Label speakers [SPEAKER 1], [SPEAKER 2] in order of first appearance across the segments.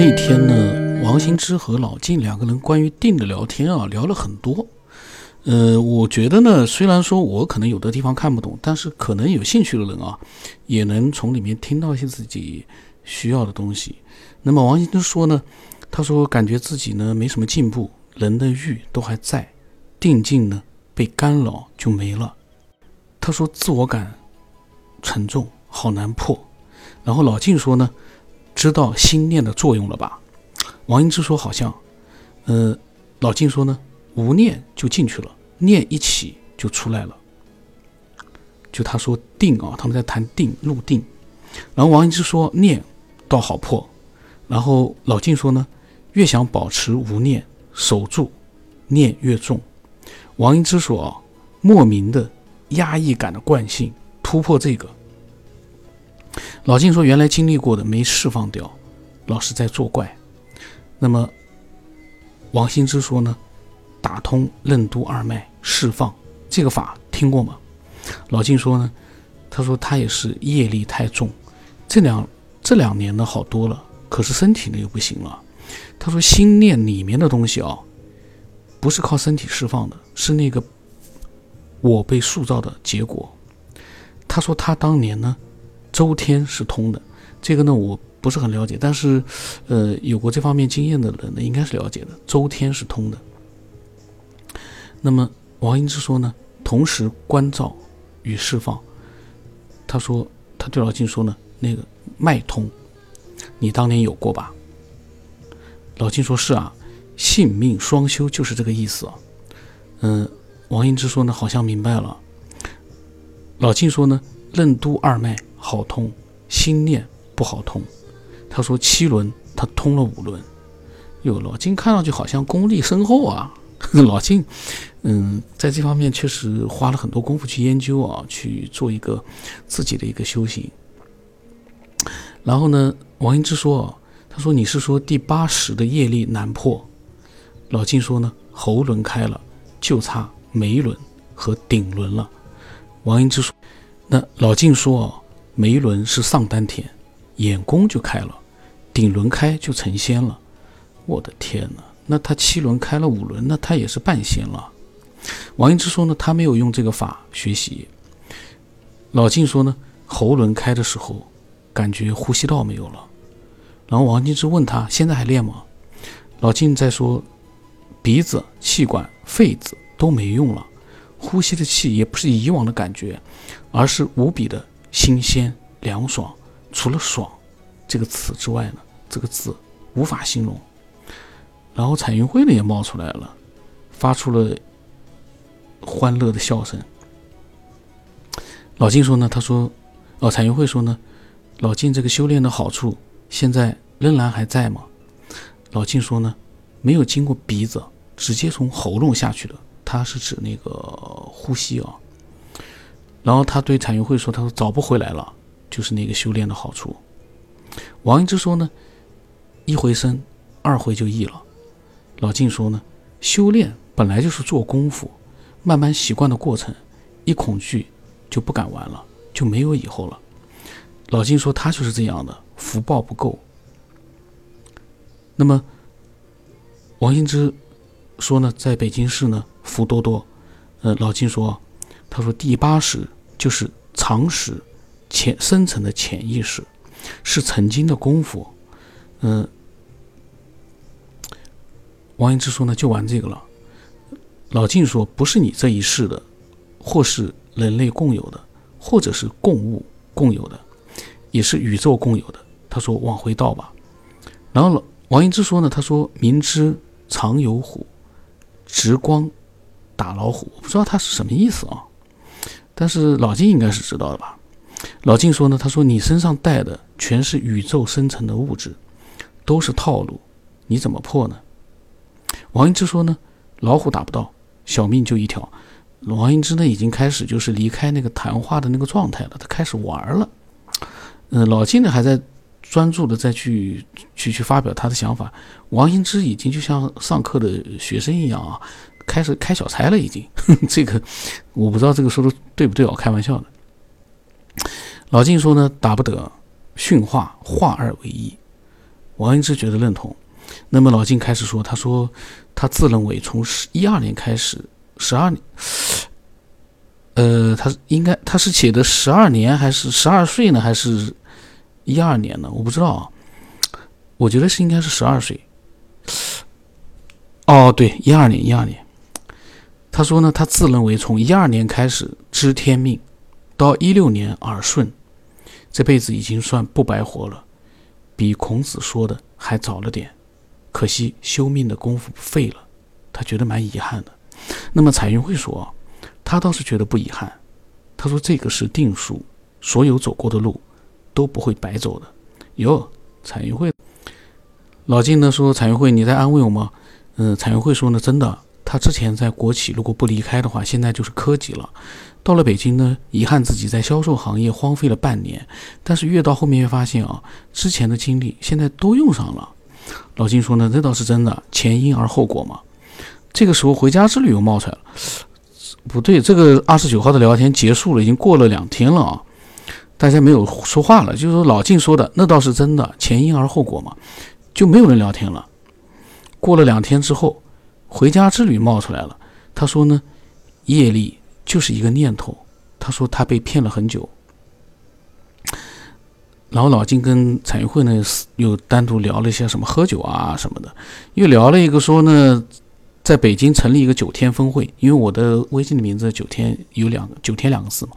[SPEAKER 1] 那天呢，王兴之和老晋两个人关于定的聊天啊，聊了很多。呃，我觉得呢，虽然说我可能有的地方看不懂，但是可能有兴趣的人啊，也能从里面听到一些自己需要的东西。那么王兴之说呢，他说感觉自己呢没什么进步，人的欲都还在，定境呢被干扰就没了。他说自我感沉重，好难破。然后老晋说呢。知道心念的作用了吧？王英之说好像，呃，老静说呢，无念就进去了，念一起就出来了。就他说定啊，他们在谈定入定，然后王英之说念倒好破，然后老静说呢，越想保持无念，守住念越重。王英之说啊，莫名的压抑感的惯性，突破这个。老静说：“原来经历过的没释放掉，老是在作怪。”那么王兴之说呢？打通任督二脉，释放这个法听过吗？老静说呢？他说他也是业力太重，这两这两年呢好多了，可是身体呢又不行了。他说心念里面的东西啊，不是靠身体释放的，是那个我被塑造的结果。他说他当年呢。周天是通的，这个呢我不是很了解，但是，呃，有过这方面经验的人呢应该是了解的。周天是通的。那么王英之说呢，同时关照与释放。他说，他对老金说呢，那个脉通，你当年有过吧？老金说是啊，性命双修就是这个意思啊。嗯，王英之说呢，好像明白了。老金说呢，任督二脉。好通，心念不好通。他说七轮他通了五轮。哟，老金看上去好像功力深厚啊。老金，嗯，在这方面确实花了很多功夫去研究啊，去做一个自己的一个修行。然后呢，王英之说，他说你是说第八识的业力难破？老金说呢，喉轮开了，就差眉轮和顶轮了。王英之说，那老金说。眉轮是上丹田，眼功就开了；顶轮开就成仙了。我的天哪！那他七轮开了五轮，那他也是半仙了。王英之说呢，他没有用这个法学习。老静说呢，喉轮开的时候，感觉呼吸道没有了。然后王英之问他，现在还练吗？老静在说，鼻子、气管、肺子都没用了，呼吸的气也不是以往的感觉，而是无比的。新鲜凉爽，除了“爽”这个词之外呢，这个字无法形容。然后彩云会呢也冒出来了，发出了欢乐的笑声。老金说呢，他说：“哦，彩云会说呢，老金这个修炼的好处现在仍然还在吗？”老金说呢，没有经过鼻子，直接从喉咙下去的，他是指那个呼吸啊。然后他对彩云会说：“他说找不回来了，就是那个修炼的好处。”王一之说呢：“一回生，二回就易了。”老晋说呢：“修炼本来就是做功夫，慢慢习惯的过程，一恐惧就不敢玩了，就没有以后了。”老晋说：“他就是这样的，福报不够。”那么王英之说呢：“在北京市呢，福多多。”呃，老晋说：“他说第八识。”就是常识，潜深层的潜意识，是曾经的功夫。嗯，王一之说呢，就玩这个了。老静说，不是你这一世的，或是人类共有的，或者是共物共有的，也是宇宙共有的。他说，往回倒吧。然后老王一之说呢，他说明知常有虎，直光打老虎，我不知道他是什么意思啊。但是老金应该是知道的吧？老金说呢，他说你身上带的全是宇宙生成的物质，都是套路，你怎么破呢？王英之说呢，老虎打不到，小命就一条。王英之呢，已经开始就是离开那个谈话的那个状态了，他开始玩了。嗯，老金呢还在专注的再去去去发表他的想法。王英之已经就像上课的学生一样啊。开始开小差了，已经。这个我不知道这个说的对不对啊？开玩笑的。老晋说呢，打不得，驯化化二为一。王恩之觉得认同。那么老晋开始说，他说他自认为从十一二年开始，十二年，呃，他应该他是写的十二年还是十二岁呢？还是一二年呢？我不知道啊。我觉得是应该是十二岁。哦，对，一二年，一二年。他说呢，他自认为从一二年开始知天命，到一六年耳顺，这辈子已经算不白活了，比孔子说的还早了点。可惜修命的功夫废了，他觉得蛮遗憾的。那么彩云会说，他倒是觉得不遗憾。他说这个是定数，所有走过的路都不会白走的。哟，彩云会，老金呢说，彩云会你在安慰我吗？嗯，彩云会说呢，真的。他之前在国企，如果不离开的话，现在就是科级了。到了北京呢，遗憾自己在销售行业荒废了半年。但是越到后面越发现啊，之前的经历现在都用上了。老金说呢，这倒是真的，前因而后果嘛。这个时候回家之旅又冒出来了，不对，这个二十九号的聊天结束了，已经过了两天了啊，大家没有说话了。就是说老金说的，那倒是真的，前因而后果嘛，就没有人聊天了。过了两天之后。回家之旅冒出来了，他说呢，业力就是一个念头。他说他被骗了很久。然后老金跟彩云会呢又单独聊了一些什么喝酒啊什么的，又聊了一个说呢，在北京成立一个九天峰会，因为我的微信的名字九天有两个九天两个字嘛。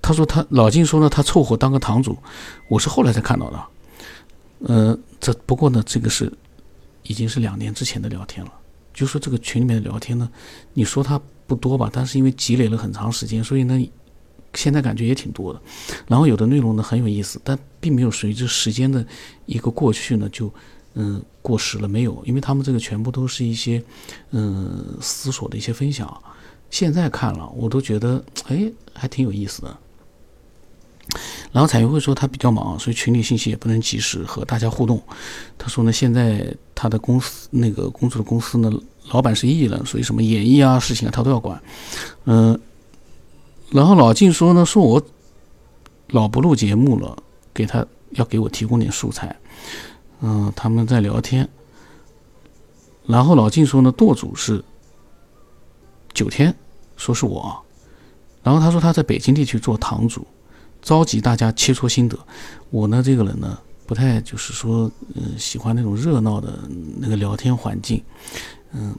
[SPEAKER 1] 他说他老金说呢，他凑合当个堂主，我是后来才看到的。呃，这不过呢，这个是已经是两年之前的聊天了。就说这个群里面的聊天呢，你说它不多吧，但是因为积累了很长时间，所以呢，现在感觉也挺多的。然后有的内容呢很有意思，但并没有随着时间的一个过去呢就嗯过时了，没有，因为他们这个全部都是一些嗯思索的一些分享。现在看了，我都觉得哎还挺有意思的。然后彩云会说他比较忙，所以群里信息也不能及时和大家互动。他说呢，现在他的公司那个工作的公司呢，老板是艺人，所以什么演艺啊事情啊他都要管。嗯，然后老静说呢，说我老不录节目了，给他要给我提供点素材。嗯，他们在聊天。然后老静说呢，舵主是九天，说是我。然后他说他在北京地区做堂主。召集大家切磋心得。我呢，这个人呢，不太就是说，嗯，喜欢那种热闹的那个聊天环境，嗯，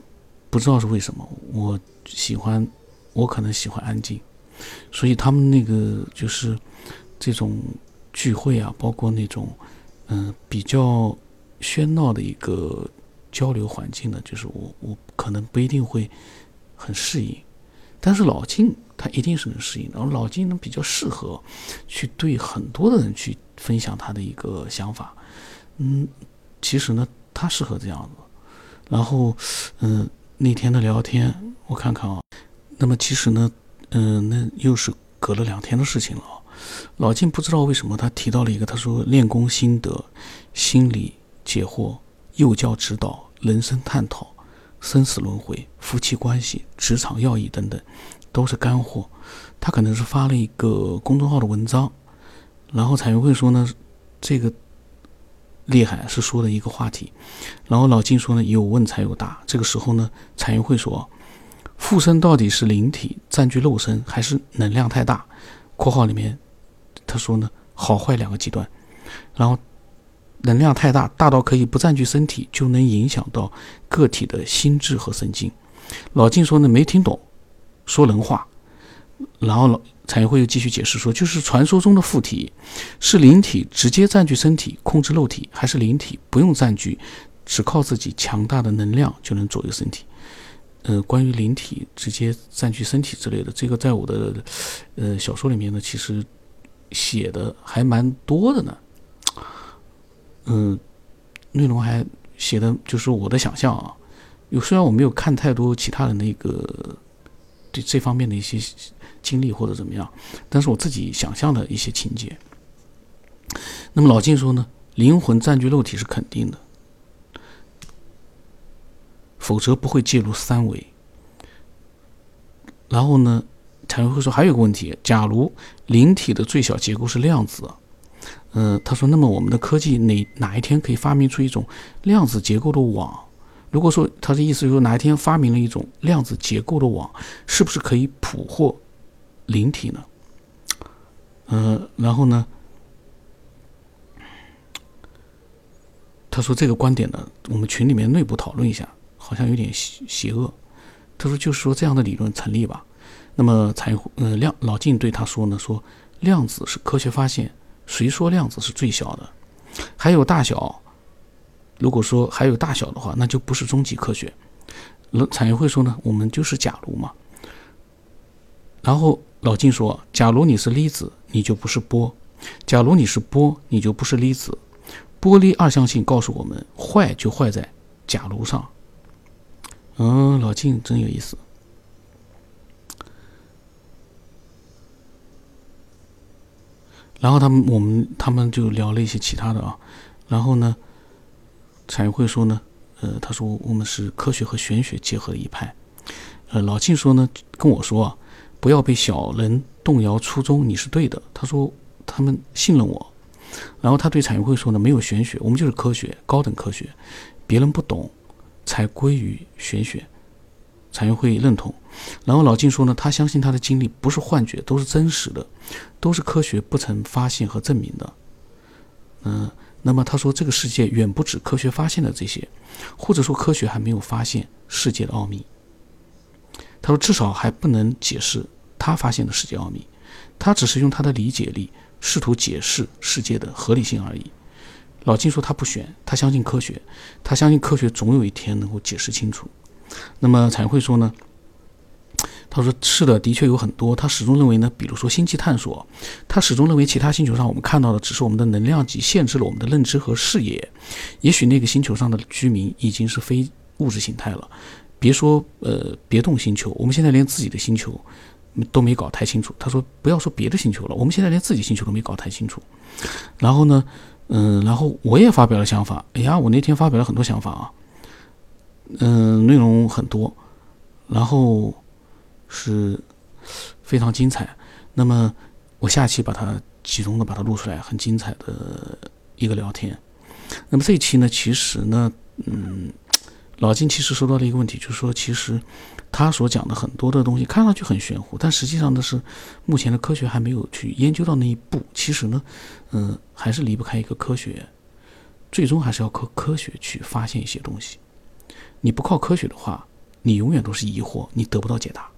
[SPEAKER 1] 不知道是为什么，我喜欢，我可能喜欢安静，所以他们那个就是这种聚会啊，包括那种嗯比较喧闹的一个交流环境呢，就是我我可能不一定会很适应。但是老金他一定是能适应的，然后老金呢比较适合去对很多的人去分享他的一个想法，嗯，其实呢他适合这样子。然后，嗯，那天的聊天我看看啊，那么其实呢，嗯，那又是隔了两天的事情了。老金不知道为什么他提到了一个，他说练功心得、心理解惑、幼教指导、人生探讨。生死轮回、夫妻关系、职场要义等等，都是干货。他可能是发了一个公众号的文章，然后彩云会说呢，这个厉害是说的一个话题。然后老金说呢，有问才有答。这个时候呢，彩云会说，附身到底是灵体占据肉身，还是能量太大？（括号里面他说呢，好坏两个极端。）然后。能量太大，大到可以不占据身体，就能影响到个体的心智和神经。老静说呢，没听懂，说人话。然后老彩云会又继续解释说，就是传说中的附体，是灵体直接占据身体控制肉体，还是灵体不用占据，只靠自己强大的能量就能左右身体？呃，关于灵体直接占据身体之类的，这个在我的呃小说里面呢，其实写的还蛮多的呢。嗯，内容还写的就是我的想象啊。有虽然我没有看太多其他人的那个对这方面的一些经历或者怎么样，但是我自己想象的一些情节。那么老金说呢，灵魂占据肉体是肯定的，否则不会介入三维。然后呢，才会说还有个问题：假如灵体的最小结构是量子。嗯，他说，那么我们的科技哪哪一天可以发明出一种量子结构的网？如果说他的意思是说哪一天发明了一种量子结构的网，是不是可以捕获灵体呢？呃，然后呢，他说这个观点呢，我们群里面内部讨论一下，好像有点邪邪恶。他说就是说这样的理论成立吧。那么才嗯量老晋对他说呢，说量子是科学发现。谁说量子是最小的？还有大小，如果说还有大小的话，那就不是终极科学。那产业会说呢，我们就是假如嘛。然后老金说，假如你是粒子，你就不是波；假如你是波，你就不是粒子。波粒二象性告诉我们，坏就坏在假如上。嗯，老金真有意思。然后他们我们他们就聊了一些其他的啊，然后呢，产业会说呢，呃，他说我们是科学和玄学结合的一派，呃，老庆说呢，跟我说啊，不要被小人动摇初衷，你是对的。他说他们信任我，然后他对产业会说呢，没有玄学，我们就是科学，高等科学，别人不懂才归于玄学。产业会认同，然后老金说呢，他相信他的经历不是幻觉，都是真实的，都是科学不曾发现和证明的。嗯，那么他说这个世界远不止科学发现的这些，或者说科学还没有发现世界的奥秘。他说至少还不能解释他发现的世界奥秘，他只是用他的理解力试图解释世界的合理性而已。老金说他不选，他相信科学，他相信科学总有一天能够解释清楚。那么才会说呢？他说是的，的确有很多。他始终认为呢，比如说星际探索，他始终认为其他星球上我们看到的只是我们的能量级限制了我们的认知和视野。也许那个星球上的居民已经是非物质形态了。别说呃别动星球，我们现在连自己的星球都没搞太清楚。他说不要说别的星球了，我们现在连自己星球都没搞太清楚。然后呢，嗯，然后我也发表了想法。哎呀，我那天发表了很多想法啊。嗯，内容很多，然后是非常精彩。那么我下期把它集中的把它录出来，很精彩的一个聊天。那么这一期呢，其实呢，嗯，老金其实说到了一个问题，就是说，其实他所讲的很多的东西看上去很玄乎，但实际上呢是目前的科学还没有去研究到那一步。其实呢，嗯，还是离不开一个科学，最终还是要靠科学去发现一些东西。你不靠科学的话，你永远都是疑惑，你得不到解答。